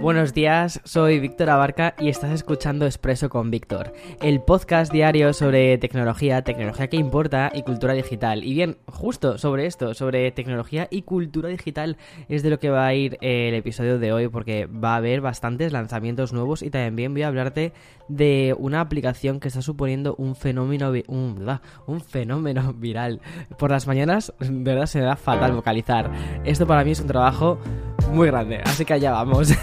Buenos días, soy Víctor Abarca y estás escuchando Expreso con Víctor, el podcast diario sobre tecnología, tecnología que importa y cultura digital. Y bien, justo sobre esto, sobre tecnología y cultura digital, es de lo que va a ir el episodio de hoy porque va a haber bastantes lanzamientos nuevos y también voy a hablarte de una aplicación que está suponiendo un fenómeno, un, un fenómeno viral. Por las mañanas, de verdad, se me da fatal vocalizar. Esto para mí es un trabajo muy grande, así que allá vamos.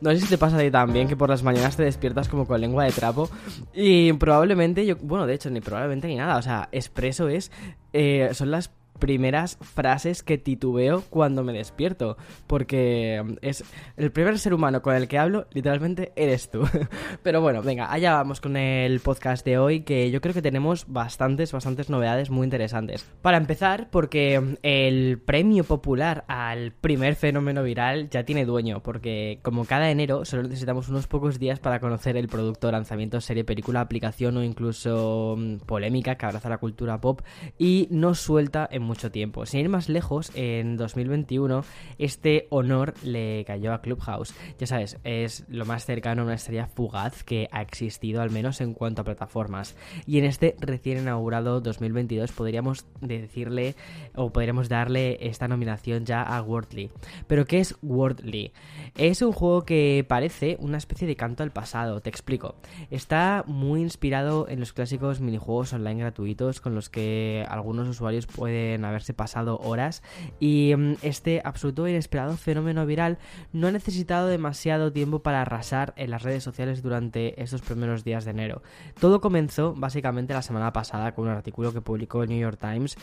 No sé si te pasa a ti también que por las mañanas te despiertas como con lengua de trapo y probablemente yo, bueno, de hecho ni probablemente ni nada, o sea, expreso es, eh, son las primeras frases que titubeo cuando me despierto, porque es el primer ser humano con el que hablo, literalmente eres tú. Pero bueno, venga, allá vamos con el podcast de hoy, que yo creo que tenemos bastantes, bastantes novedades muy interesantes. Para empezar, porque el premio popular al primer fenómeno viral ya tiene dueño, porque como cada enero solo necesitamos unos pocos días para conocer el producto, lanzamiento, serie, película, aplicación o incluso mm, polémica que abraza la cultura pop y nos suelta en mucho tiempo. Sin ir más lejos, en 2021 este honor le cayó a Clubhouse. Ya sabes, es lo más cercano a una estrella fugaz que ha existido, al menos en cuanto a plataformas. Y en este recién inaugurado 2022 podríamos decirle o podríamos darle esta nominación ya a Wordly. Pero ¿qué es Wordly? Es un juego que parece una especie de canto al pasado, te explico. Está muy inspirado en los clásicos minijuegos online gratuitos con los que algunos usuarios pueden haberse pasado horas y mm, este absoluto e inesperado fenómeno viral no ha necesitado demasiado tiempo para arrasar en las redes sociales durante estos primeros días de enero. Todo comenzó básicamente la semana pasada con un artículo que publicó el New York Times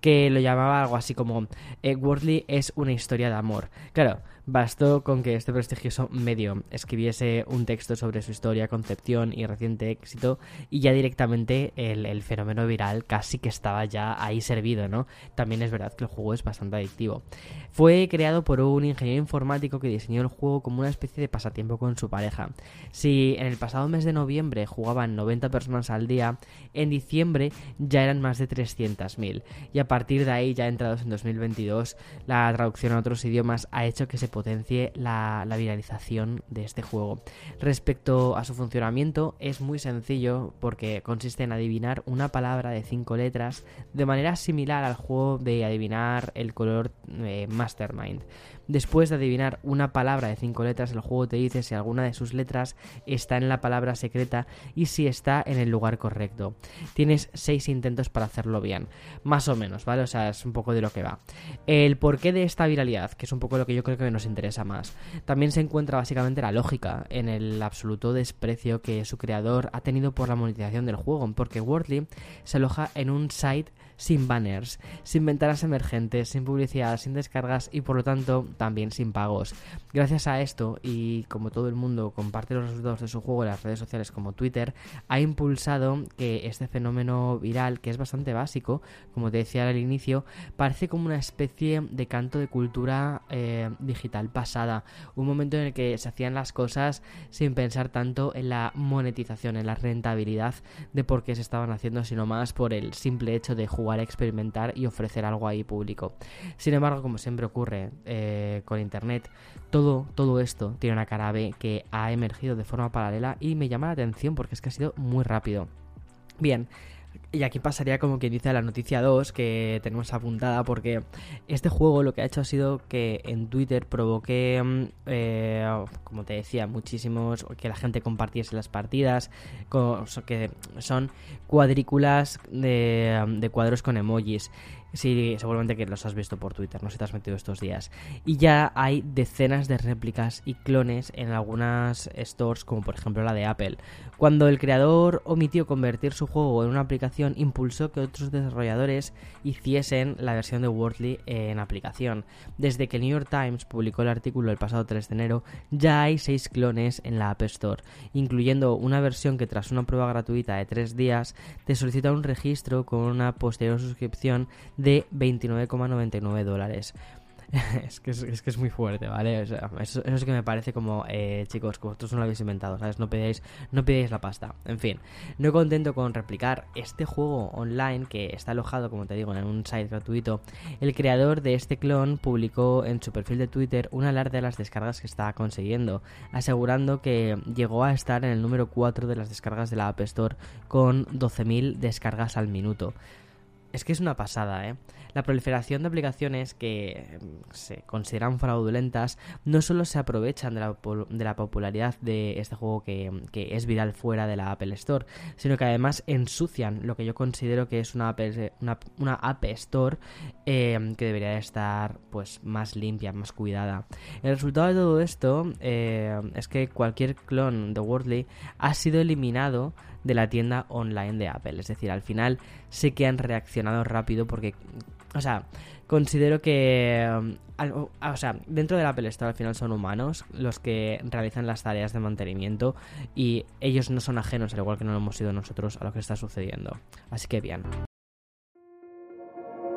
que lo llamaba algo así como eh, Wordly es una historia de amor. Claro, Bastó con que este prestigioso medio escribiese un texto sobre su historia, concepción y reciente éxito y ya directamente el, fenómeno viral casi que estaba ya ahí servido, ¿no? También es verdad que el juego es bastante adictivo. Fue creado por un ingeniero informático que diseñó el juego como una especie de pasatiempo con su pareja. Si en el pasado mes de noviembre jugaban 90 personas al día, en diciembre ya eran más de 300.000 y a partir de ahí, ya entrados en 2022, la traducción a otros idiomas ha hecho que se potencie la, viralización de este juego. Respecto a su funcionamiento, es muy sencillo porque consiste en adivinar una palabra de cinco letras de manera similar al juego de adivinar el color eh, Mastermind. Después de adivinar una palabra de cinco letras, el juego te dice si alguna de sus letras está en la palabra secreta y si está en el lugar correcto. Tienes seis intentos para hacerlo bien, más o menos, ¿vale? O sea, es un poco de lo que va. El porqué de esta viralidad, que es un poco lo que yo creo que nos interesa más. También se encuentra básicamente la lógica en el absoluto desprecio que su creador ha tenido por la monetización del juego, porque Wordly se aloja en un site sin banners, sin ventanas emergentes, sin publicidad, sin descargas y por lo tanto también sin pagos. Gracias a esto y como todo el mundo comparte los resultados de su juego en las redes sociales como Twitter, ha impulsado que este fenómeno viral, que es bastante básico, como te decía al inicio, parece como una especie de canto de cultura eh, digital pasada, un momento en el que se hacían las cosas sin pensar tanto en la monetización, en la rentabilidad de por qué se estaban haciendo, sino más por el simple hecho de jugar jugar, experimentar y ofrecer algo ahí público. Sin embargo, como siempre ocurre eh, con Internet, todo, todo esto tiene una cara B que ha emergido de forma paralela y me llama la atención porque es que ha sido muy rápido. Bien, y aquí pasaría como quien dice la noticia 2 que tenemos apuntada porque este juego lo que ha hecho ha sido que en Twitter provoque, mm, eh, como te decía, muchísimos, que la gente compartiese las partidas, que son cuadrículas de cuadros con emojis. Sí, seguramente que los has visto por Twitter, no sé si te has metido estos días. Y ya hay decenas de réplicas y clones en algunas stores, como por ejemplo la de Apple. Cuando el creador omitió convertir su juego en una aplicación impulsó que otros desarrolladores hiciesen la versión de Wordly en aplicación. Desde que el New York Times publicó el artículo el pasado 3 de enero, ya hay 6 clones en la App Store, incluyendo una versión que tras una prueba gratuita de 3 días te solicita un registro con una posterior suscripción 29,99 dólares. es, que es, muy fuerte, ¿vale? eso, eso, es que me parece como, eh, chicos, que vosotros no lo habéis inventado, ¿sabes? No pedíais, no la pasta. En fin, no contento con replicar este juego online que está alojado, como te digo, en un site gratuito, el creador de este clon publicó en su perfil de Twitter un alarde de las descargas que estaba consiguiendo, asegurando que llegó a estar en el número 4 de las descargas de la App Store con 12.000 descargas al minuto. Es que es una pasada, ¿eh? La proliferación de aplicaciones que mm, se consideran fraudulentas no solo se aprovechan de la, de la popularidad de este juego que, es viral fuera de la Apple Store, sino que además ensucian lo que yo considero que es una, una, App Store eh, que debería estar pues más limpia, más cuidada. El resultado de todo esto eh, es que cualquier clon de Wordly ha sido eliminado de la tienda online de Apple. Es decir, al final sé que han reaccionado rápido porque o sea, considero que. Um, o sea, dentro del Apple Store al final son humanos los que realizan las tareas de mantenimiento y ellos no son ajenos, al igual que no lo hemos sido nosotros, a lo que está sucediendo. Así que bien.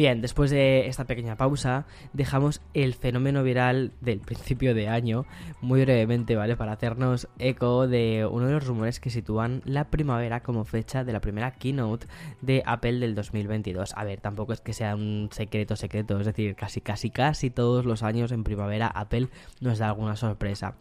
Bien, después de esta pequeña pausa, dejamos el fenómeno viral del principio de año, muy brevemente, ¿vale? Para hacernos eco de uno de los rumores que sitúan la primavera como fecha de la primera keynote de Apple del 2022. A ver, tampoco es que sea un secreto secreto, es decir, casi, casi, casi todos los años en primavera Apple nos da alguna sorpresa.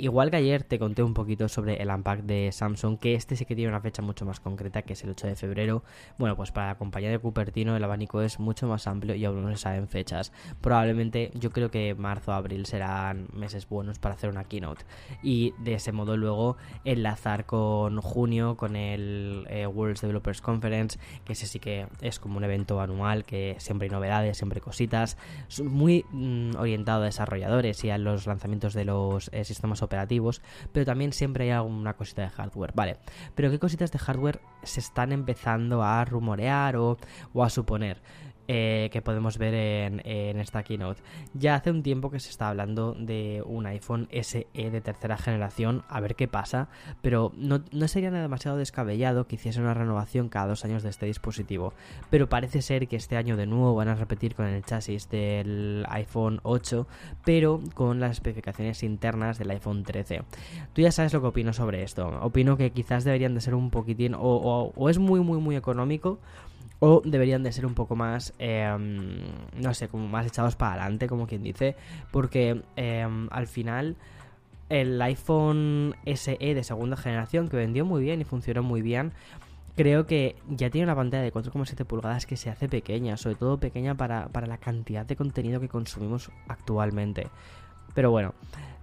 igual que ayer te conté un poquito sobre el Unpack de Samsung, que este sí que tiene una fecha mucho más concreta, que es el 8 de febrero. Bueno, pues para la compañía de Cupertino el abanico es mucho más amplio y aún no se saben fechas. Probablemente yo creo que marzo o abril serán meses buenos para hacer una keynote y de ese modo luego enlazar con junio con el eh, World Developers Conference que ese sí que es como un evento anual que siempre hay novedades, siempre hay cositas, muy mm, orientado a desarrolladores y a los lanzamientos de los eh, sistemas operativos, pero también siempre hay alguna cosita de hardware, vale. Pero qué cositas de hardware se están empezando a rumorear o, o a suponer. Eh, que podemos ver en, esta keynote. Ya hace un tiempo que se está hablando de un iPhone SE de tercera generación, a ver qué pasa, pero no, sería nada demasiado descabellado que hiciese una renovación cada dos años de este dispositivo. Pero parece ser que este año de nuevo van a repetir con el chasis del iPhone 8, pero con las especificaciones internas del iPhone 13. Tú ya sabes lo que opino sobre esto. Opino que quizás deberían de ser un poquitín o es muy muy muy económico o deberían de ser un poco más, em, no sé, como más echados para adelante, como quien dice, porque em, al final el iPhone SE de segunda generación, que vendió muy bien y funcionó muy bien, creo que ya tiene una pantalla de 4,7 pulgadas que se hace pequeña, sobre todo pequeña para, para la cantidad de contenido que consumimos actualmente. Pero bueno,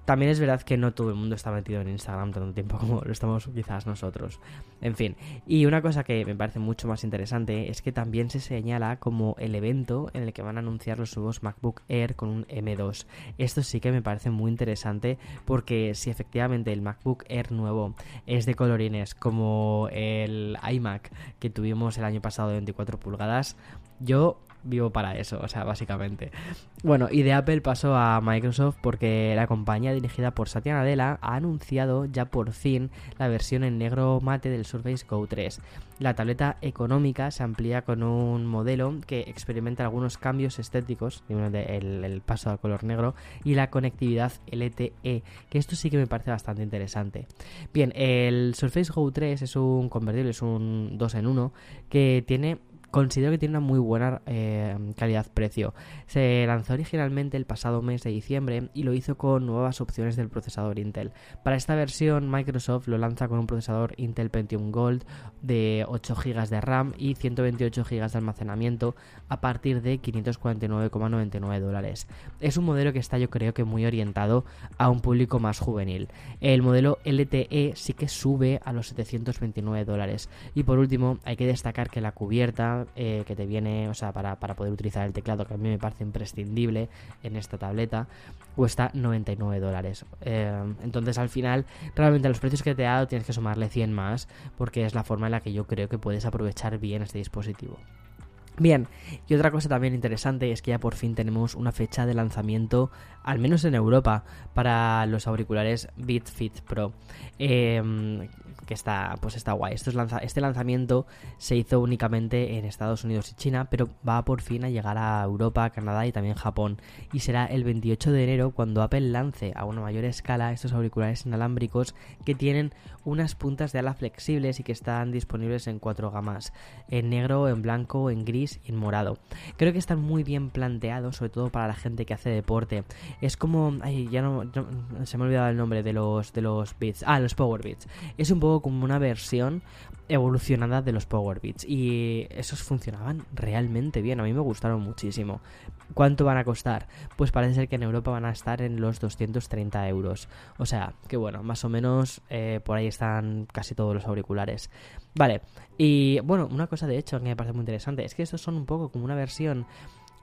también es verdad que no todo el mundo está metido en Instagram tanto tiempo como lo estamos quizás nosotros. En fin, y una cosa que me parece mucho más interesante es que también se señala como el evento en el que van a anunciar los nuevos MacBook Air con un M2. Esto sí que me parece muy interesante porque si efectivamente el MacBook Air nuevo es de colorines como el iMac que tuvimos el año pasado de 24 pulgadas, yo vivo para eso, o sea, básicamente. Bueno, y de Apple pasó a Microsoft porque la compañía dirigida por Satya Nadella ha anunciado ya por fin la versión en negro mate del Surface Go 3. La tableta económica se amplía con un modelo que experimenta algunos cambios estéticos, el, el paso al color negro y la conectividad LTE, que esto sí que me parece bastante interesante. Bien, el Surface Go 3 es un convertible, es un 2 en 1 que tiene considero que tiene una muy buena eh, calidad-precio. Se lanzó originalmente el pasado mes de diciembre y lo hizo con nuevas opciones del procesador Intel. Para esta versión, Microsoft lo lanza con un procesador Intel Pentium Gold de 8 GB de RAM y 128 GB de almacenamiento a partir de 549,99 dólares. Es un modelo que está yo creo que muy orientado a un público más juvenil. El modelo LTE sí que sube a los 729 dólares. Y por último, hay que destacar que la cubierta eh, que te viene, o sea, para, poder utilizar el teclado, que a mí me parece imprescindible en esta tableta, cuesta 99 dólares. Eh, entonces al final, realmente los precios que te he dado tienes que sumarle 100 más, porque es la forma en la que yo creo que puedes aprovechar bien este dispositivo. Bien, y otra cosa también interesante es que ya por fin tenemos una fecha de lanzamiento, al menos en Europa, para los auriculares Beat Fit Pro. Eh, que está, pues está guay. Este lanzamiento se hizo únicamente en Estados Unidos y China, pero va por fin a llegar a Europa, Canadá y también Japón. Y será el 28 de enero cuando Apple lance a una mayor escala estos auriculares inalámbricos que tienen unas puntas de ala flexibles y que están disponibles en cuatro gamas, en negro, en blanco, en gris y en morado. Creo que están muy bien planteados, sobre todo para la gente que hace deporte. Es como, ay, ya no, se me ha olvidado el nombre de los de los Beats, ah, los Power Beats. Es un poco como una versión evolucionada de los Power Beats y esos funcionaban realmente bien, a mí me gustaron muchísimo. ¿Cuánto van a costar? Pues parece ser que en Europa van a estar en los 230 euros. O sea, que bueno, más o menos eh, por ahí están casi todos los auriculares. Vale, y bueno, una cosa de hecho que me parece muy interesante es que estos son un poco como una versión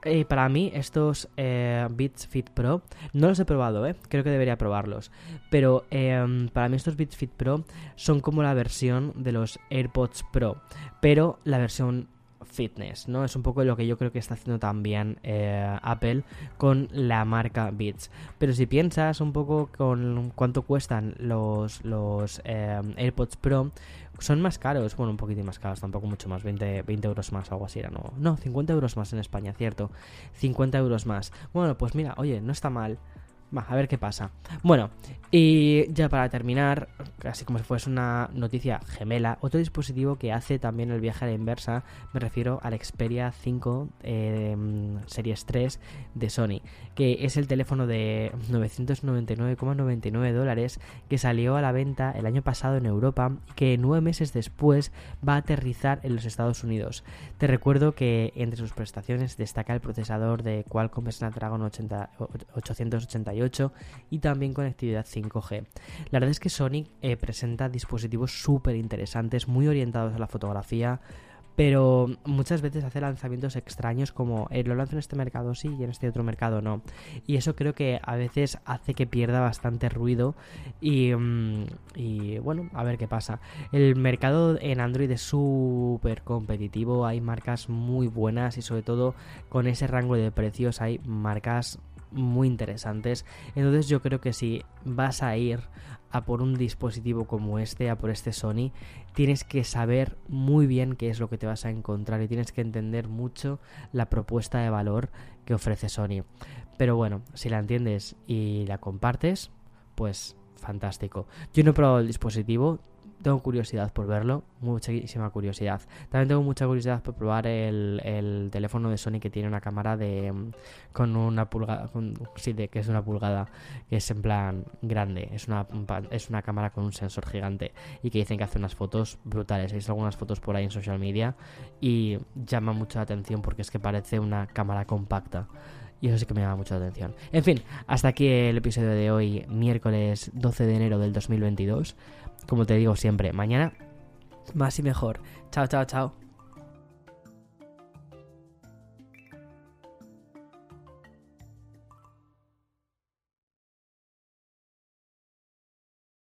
eh, para mí, estos eh, Beats Fit Pro, no los he probado, ¿eh? creo que debería probarlos. Pero em, para mí, estos Beats Fit Pro son como la versión de los AirPods Pro, pero la versión fitness, ¿no? Es un poco lo que yo creo que está haciendo también eh, Apple con la marca Beats. Pero si piensas un poco con cuánto cuestan los, los AirPods Pro, son más caros, bueno, un poquito más caros, tampoco mucho más, 20, 20 euros más o algo así era, no, no, 50 euros más en España, cierto, 50 euros más. Bueno, pues mira, oye, no está mal a ver qué pasa. Bueno, y ya para terminar, casi como si fuese una noticia gemela, otro dispositivo que hace también el viaje a la inversa, me refiero al Xperia 5 eh, Series 3 de Sony, que es el teléfono de 999,99 dólares que salió a la venta el año pasado en Europa y que nueve meses después va a aterrizar en los Estados Unidos. Te recuerdo que entre sus prestaciones destaca el procesador de Qualcomm Snapdragon 80, 888 y también conectividad 5G. La verdad es que Sony eh, presenta dispositivos súper interesantes, muy orientados a la fotografía, pero muchas veces hace lanzamientos extraños como eh, lo lanzo en este mercado sí y en este otro mercado no. Y eso creo que a veces hace que pierda bastante ruido y, mm, y bueno, a ver qué pasa. El mercado en Android es súper competitivo, hay marcas muy buenas y sobre todo con ese rango de precios hay marcas muy interesantes. Entonces yo creo que si vas a ir a por un dispositivo como este, a por este Sony, tienes que saber muy bien qué es lo que te vas a encontrar y tienes que entender mucho la propuesta de valor que ofrece Sony. Pero bueno, si la entiendes y la compartes, pues fantástico. Yo no he probado el dispositivo, tengo curiosidad por verlo, muchísima curiosidad. También tengo mucha curiosidad por probar el, teléfono de Sony que tiene una cámara de mm, con una pulgada, sí, de, que es una pulgada, que es en plan grande, es una, es una cámara con un sensor gigante y que dicen que hace unas fotos brutales. He visto algunas fotos por ahí en social media y llama mucho la atención porque es que parece una cámara compacta. Y eso sí que me llama mucho la atención. En fin, hasta aquí el episodio de hoy, miércoles 12 de enero del 2022 como te digo siempre, mañana más y mejor. Chao, chao, chao.